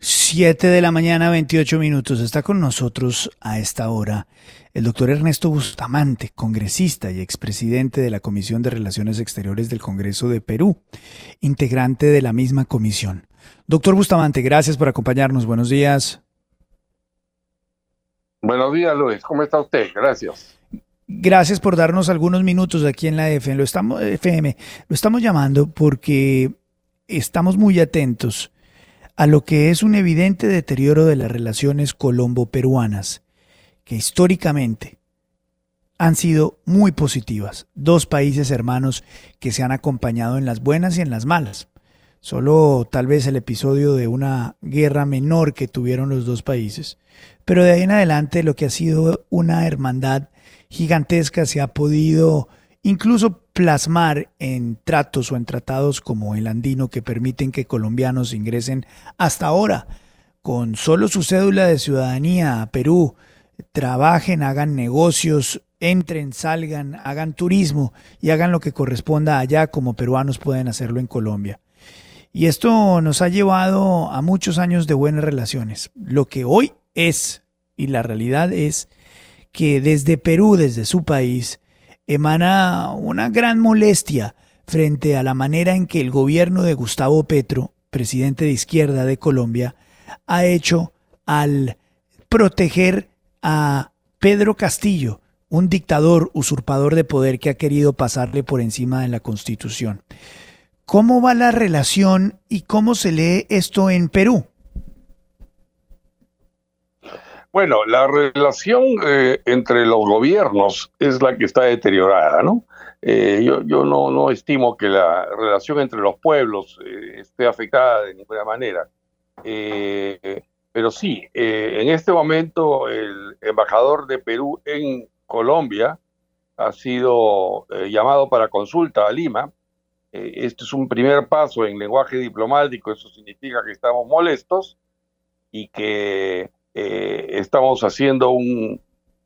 7 de la mañana, 28 minutos. Está con nosotros a esta hora el doctor Ernesto Bustamante, congresista y expresidente de la Comisión de Relaciones Exteriores del Congreso de Perú, integrante de la misma comisión. Doctor Bustamante, gracias por acompañarnos. Buenos días. Buenos días, Luis. ¿Cómo está usted? Gracias. Gracias por darnos algunos minutos aquí en la FM. Lo estamos, FM. Lo estamos llamando porque estamos muy atentos a lo que es un evidente deterioro de las relaciones colombo-peruanas, que históricamente han sido muy positivas. Dos países hermanos que se han acompañado en las buenas y en las malas. Solo tal vez el episodio de una guerra menor que tuvieron los dos países. Pero de ahí en adelante lo que ha sido una hermandad gigantesca se ha podido incluso plasmar en tratos o en tratados como el andino que permiten que colombianos ingresen hasta ahora con solo su cédula de ciudadanía a Perú, trabajen, hagan negocios, entren, salgan, hagan turismo y hagan lo que corresponda allá como peruanos pueden hacerlo en Colombia. Y esto nos ha llevado a muchos años de buenas relaciones. Lo que hoy es, y la realidad es, que desde Perú, desde su país, emana una gran molestia frente a la manera en que el gobierno de Gustavo Petro, presidente de izquierda de Colombia, ha hecho al proteger a Pedro Castillo, un dictador usurpador de poder que ha querido pasarle por encima de la Constitución. ¿Cómo va la relación y cómo se lee esto en Perú? Bueno, la relación eh, entre los gobiernos es la que está deteriorada, ¿no? Eh, yo yo no, no estimo que la relación entre los pueblos eh, esté afectada de ninguna manera. pero sí, en este momento el embajador de Perú en Colombia ha sido llamado para consulta a Lima. este es un primer paso en lenguaje diplomático, eso significa que estamos molestos y que eh, estamos haciendo un,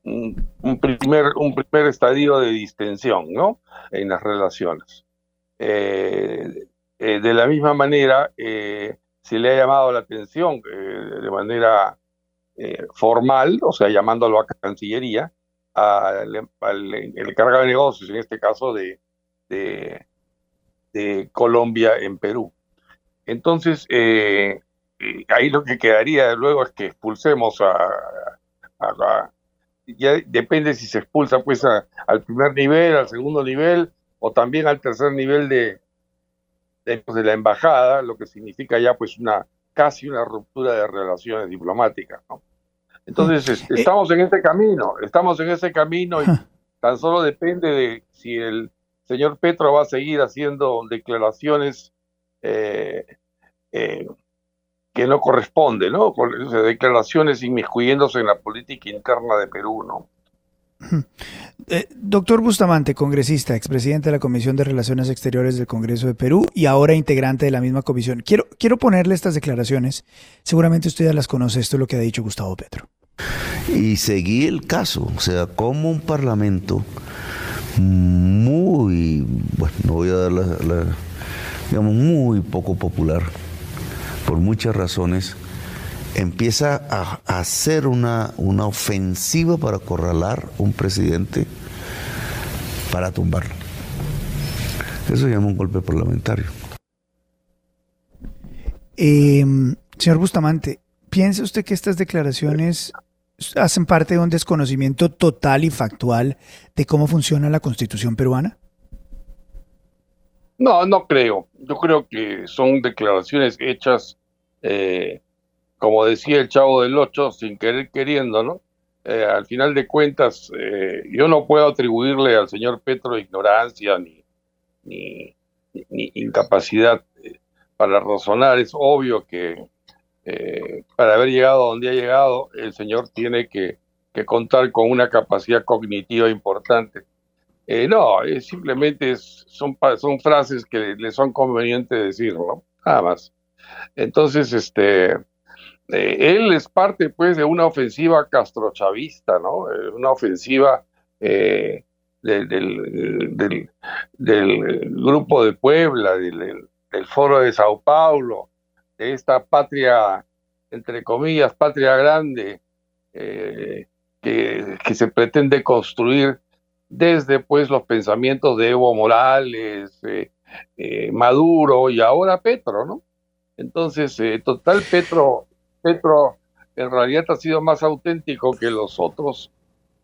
un, primer, un primer estadio de distensión ¿no? en las relaciones. Eh, eh, de la misma manera, se le ha llamado la atención de manera formal, o sea, llamándolo a Cancillería, al, encargado de negocios, en este caso de, de, Colombia en Perú. Entonces, ahí lo que quedaría luego es que expulsemos a, ya depende si se expulsa pues al primer nivel, al segundo nivel o también al tercer nivel de, de, pues, la embajada, lo que significa ya pues una casi una ruptura de relaciones diplomáticas, Entonces este, estamos en ese camino, estamos en ese camino y tan solo depende de si el señor Petro va a seguir haciendo declaraciones eh, eh, que no corresponde, ¿no? Con declaraciones inmiscuyéndose en la política interna de Perú, ¿no? Eh, doctor Bustamante, congresista, expresidente de la Comisión de Relaciones Exteriores del Congreso de Perú y ahora integrante de la misma comisión. Quiero, quiero ponerle estas declaraciones. Seguramente usted ya las conoce, esto es lo que ha dicho Gustavo Petro. Y seguí el caso, o sea, como un parlamento muy, bueno, no voy a dar la digamos, muy poco popular, por muchas razones, empieza a, hacer una, una ofensiva para acorralar un presidente para tumbarlo. Eso se llama un golpe parlamentario. Em, Señor Bustamante, ¿piensa usted que estas declaraciones hacen parte de un desconocimiento total y factual de cómo funciona la constitución peruana? No, no creo. Yo creo que son declaraciones hechas, eh, como decía el chavo del Ocho, sin querer queriendo, ¿no? Eh, al final de cuentas, eh, yo no puedo atribuirle al señor Petro ignorancia ni, ni, incapacidad para razonar. Es obvio que para haber llegado a donde ha llegado, el señor tiene que, que contar con una capacidad cognitiva importante no, simplemente son, son frases que le son convenientes decir, ¿no? Nada más. Entonces, este, eh, él es parte, pues, de una ofensiva castrochavista, ¿no? Eh, una ofensiva del, del, grupo de Puebla, del, foro de Sao Paulo, de esta patria, entre comillas, patria grande, que, que se pretende construir desde pues los pensamientos de Evo Morales, eh, eh, Maduro y ahora Petro, ¿no? Entonces, eh, total, Petro, Petro en realidad ha sido más auténtico que los otros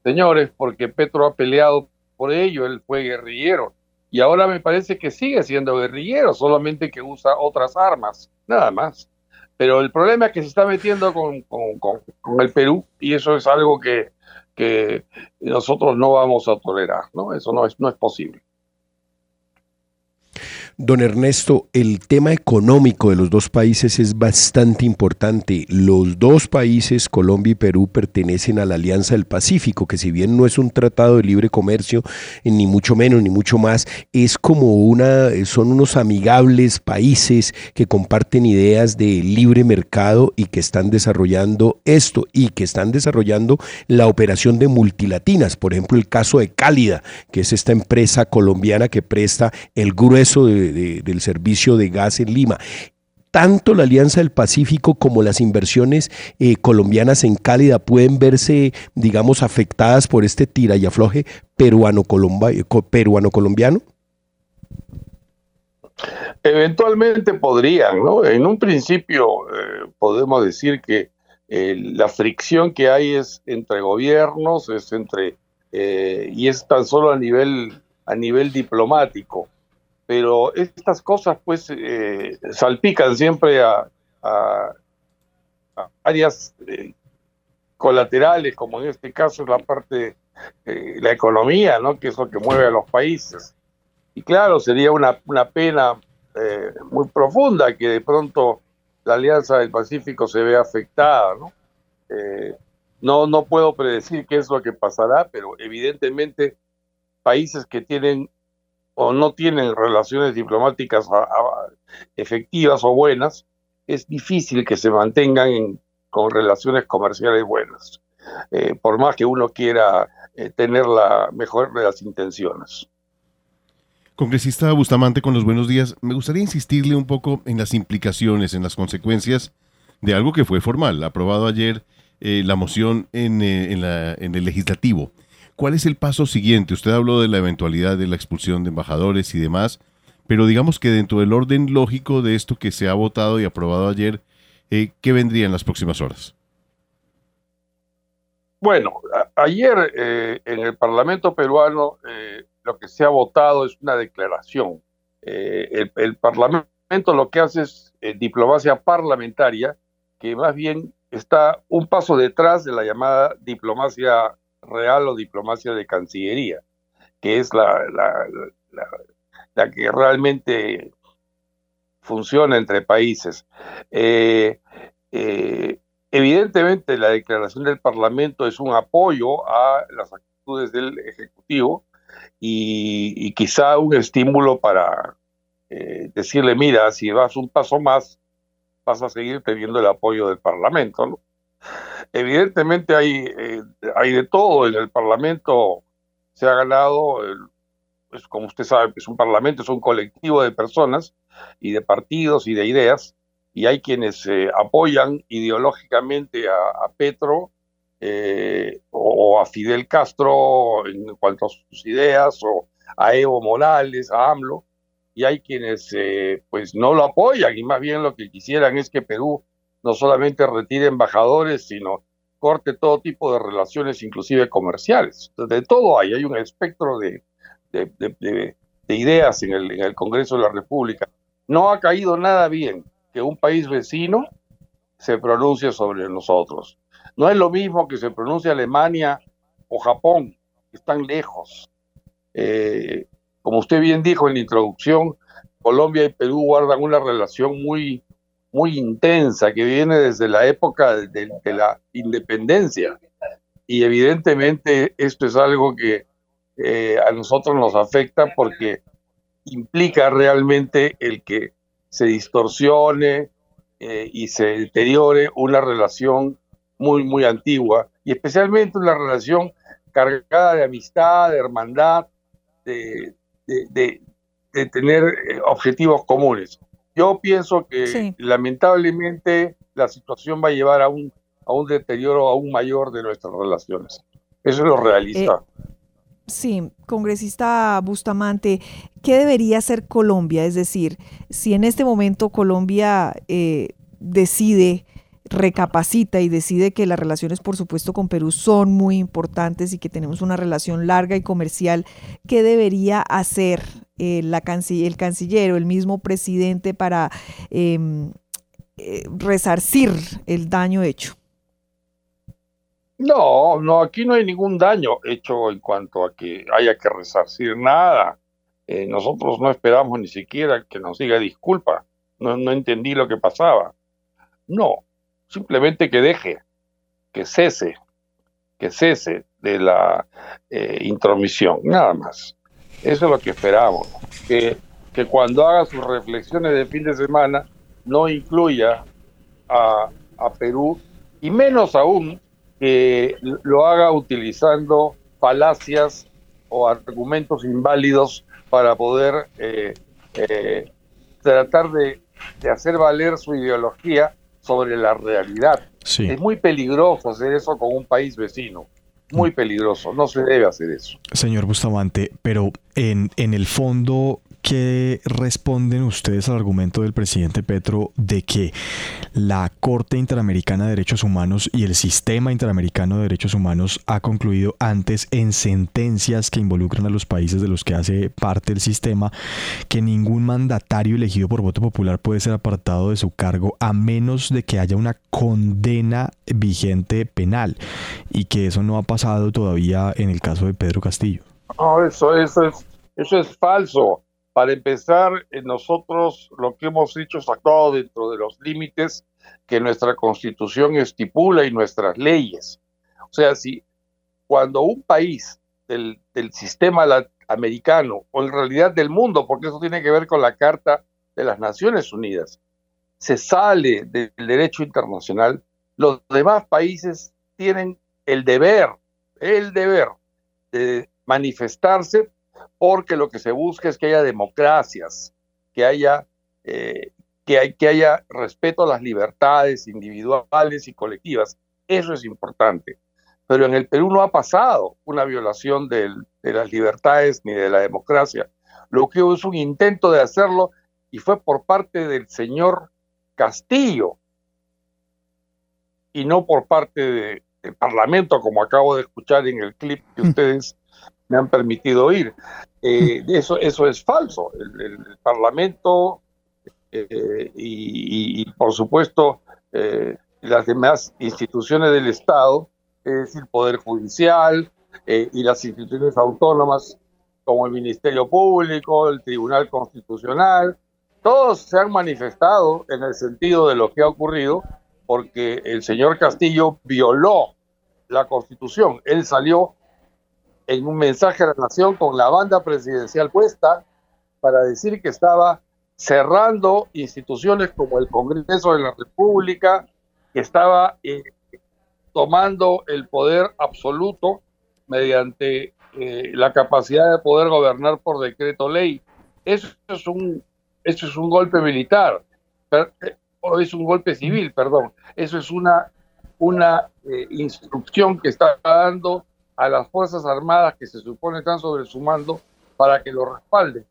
señores, porque Petro ha peleado por ello, él fue guerrillero, y ahora me parece que sigue siendo guerrillero, solamente que usa otras armas, nada más. Pero el problema es que se está metiendo con, con, con el Perú, y eso es algo que que nosotros no vamos a tolerar, ¿no? Eso no es, no es posible. Don Ernesto, el tema económico de los dos países es bastante importante. Los dos países, Colombia y Perú, pertenecen a la Alianza del Pacífico, que si bien no es un tratado de libre comercio, eh, ni mucho menos, ni mucho más, es como una, son unos amigables países que comparten ideas de libre mercado y que están desarrollando esto y que están desarrollando la operación de multilatinas. Por ejemplo, el caso de Cálida, que es esta empresa colombiana que presta el grueso de del servicio de gas en Lima tanto la Alianza del Pacífico como las inversiones eh, colombianas en Cálida pueden verse, digamos, afectadas por este tira y afloje peruano-colombiano? Eventualmente podrían, ¿no? En un principio eh, podemos decir que eh, la fricción que hay es entre gobiernos, es entre y es tan solo a nivel a nivel diplomático pero estas cosas pues eh, salpican siempre a, áreas eh, colaterales, como en este caso es la parte, eh, la economía, ¿no? que es lo que mueve a los países. Y claro, sería una, una pena muy profunda que de pronto la Alianza del Pacífico se vea afectada, ¿no? no, no puedo predecir qué es lo que pasará, pero evidentemente países que tienen o no tienen relaciones diplomáticas efectivas o buenas, es difícil que se mantengan con relaciones comerciales buenas, eh, por más que uno quiera eh, tener la mejor de las intenciones. Congresista Bustamante, con los buenos días, me gustaría insistirle un poco en las implicaciones, en las consecuencias de algo que fue formal, aprobado ayer eh, la moción en, en, la, en el legislativo ¿Cuál es el paso siguiente? Usted habló de la eventualidad de la expulsión de embajadores y demás, pero digamos que dentro del orden lógico de esto que se ha votado y aprobado ayer, eh, ¿qué vendría en las próximas horas? Bueno, ayer eh, en el Parlamento peruano eh, lo que se ha votado es una declaración. El, el, Parlamento lo que hace es diplomacia parlamentaria, que más bien está un paso detrás de la llamada diplomacia real o diplomacia de Cancillería, que es la, la, que realmente funciona entre países. Eh, eh, evidentemente la declaración del Parlamento es un apoyo a las actitudes del Ejecutivo y, quizá un estímulo para eh, decirle, mira, si vas un paso más, vas a seguir teniendo el apoyo del Parlamento. ¿no? Evidentemente hay, eh, hay de todo. En el Parlamento, se ha ganado, pues como usted sabe, es un Parlamento, es un colectivo de personas y de partidos y de ideas, y hay quienes eh, apoyan ideológicamente a, Petro eh, o, a Fidel Castro en cuanto a sus ideas, o a Evo Morales, a AMLO, y hay quienes pues no lo apoyan y más bien lo que quisieran es que Perú no solamente retire embajadores, sino corte todo tipo de relaciones, inclusive comerciales. De todo hay, hay un espectro de, de, ideas en el, en el Congreso de la República. No ha caído nada bien que un país vecino se pronuncie sobre nosotros. No es lo mismo que se pronuncie Alemania o Japón, que están lejos. Eh, como usted bien dijo en la introducción, Colombia y Perú guardan una relación muy, muy intensa que viene desde la época de, la independencia. Y evidentemente esto es algo que eh, a nosotros nos afecta porque implica realmente el que se distorsione eh, y se deteriore una relación muy, muy antigua y especialmente una relación cargada de amistad, de hermandad, de, de, tener eh, objetivos comunes. Yo pienso que lamentablemente la situación va a llevar a un, a un deterioro aún mayor de nuestras relaciones. Eso es lo realista. Eh, sí, congresista Bustamante, ¿qué debería hacer Colombia? Es decir, si en este momento Colombia eh, decide recapacita y decide que las relaciones, por supuesto, con Perú son muy importantes y que tenemos una relación larga y comercial, ¿qué debería hacer eh, el canciller o el mismo presidente para em, eh, resarcir el daño hecho? No, no, aquí no hay ningún daño hecho en cuanto a que haya que resarcir nada. Eh, nosotros no esperamos ni siquiera que nos diga disculpa. No, no entendí lo que pasaba. No, simplemente que deje, que cese, que cese de la eh, intromisión, nada más. Eso es lo que esperamos, que, que cuando haga sus reflexiones de fin de semana no incluya a, a Perú y menos aún que lo haga utilizando falacias o argumentos inválidos para poder eh, eh, tratar de, de, hacer valer su ideología sobre la realidad. Es muy peligroso hacer eso con un país vecino. Muy peligroso, no se debe hacer eso. Señor Bustamante, pero en, en el fondo, ¿Qué responden ustedes al argumento del presidente Petro de que la Corte Interamericana de Derechos Humanos y el sistema interamericano de derechos humanos ha concluido antes en sentencias que involucran a los países de los que hace parte el sistema que ningún mandatario elegido por voto popular puede ser apartado de su cargo a menos de que haya una condena vigente penal y que eso no ha pasado todavía en el caso de Pedro Castillo? No, eso, eso, es, eso es falso. Para empezar, eh, nosotros lo que hemos hecho es actuado dentro de los límites que nuestra constitución estipula y nuestras leyes. O sea, si cuando un país del, sistema americano, o en realidad del mundo, porque eso tiene que ver con la Carta de las Naciones Unidas, se sale del derecho internacional, los demás países tienen el deber, el deber de manifestarse porque lo que se busca es que haya democracias, que haya, eh, que, que haya respeto a las libertades individuales y colectivas. Eso es importante. Pero en el Perú no ha pasado una violación de las libertades ni de la democracia. Lo que hubo es un intento de hacerlo y fue por parte del señor Castillo y no por parte del Parlamento, como acabo de escuchar en el clip que mm. ustedes me han permitido oír. Eh, eso, eso es falso. El, Parlamento eh, y, por supuesto, eh, las demás instituciones del Estado, es decir, Poder Judicial y las instituciones autónomas como el Ministerio Público, el Tribunal Constitucional, todos se han manifestado en el sentido de lo que ha ocurrido porque el señor Castillo violó la Constitución. Él salió en un mensaje a la nación con la banda presidencial puesta para decir que estaba cerrando instituciones como el Congreso de la República, que estaba eh, tomando el poder absoluto mediante eh, la capacidad de poder gobernar por decreto ley. Eso es un, eso es un golpe militar, eh, o es un golpe civil, perdón. Eso es una, una instrucción que está dando a las Fuerzas Armadas que se supone están sobre su mando para que lo respalden,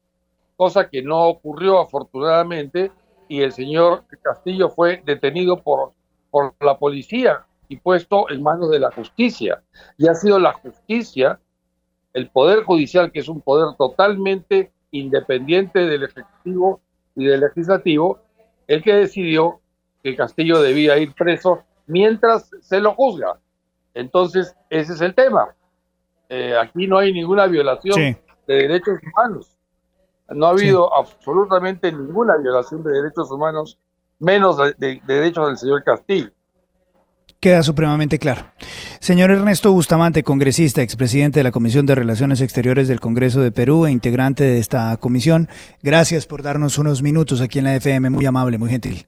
cosa que no ocurrió afortunadamente y el señor Castillo fue detenido por por la policía y puesto en manos de la justicia. Y ha sido la justicia, el Poder Judicial, que es un poder totalmente independiente del Ejecutivo y del Legislativo, el que decidió que Castillo debía ir preso mientras se lo juzga. Entonces, ese es el tema. Eh, aquí no hay ninguna violación de derechos humanos. No ha habido absolutamente ninguna violación de derechos humanos, menos de derechos del señor Castillo. Queda supremamente claro. Señor Ernesto Bustamante, congresista, expresidente de la Comisión de Relaciones Exteriores del Congreso de Perú e integrante de esta comisión, gracias por darnos unos minutos aquí en la FM, muy amable, muy gentil.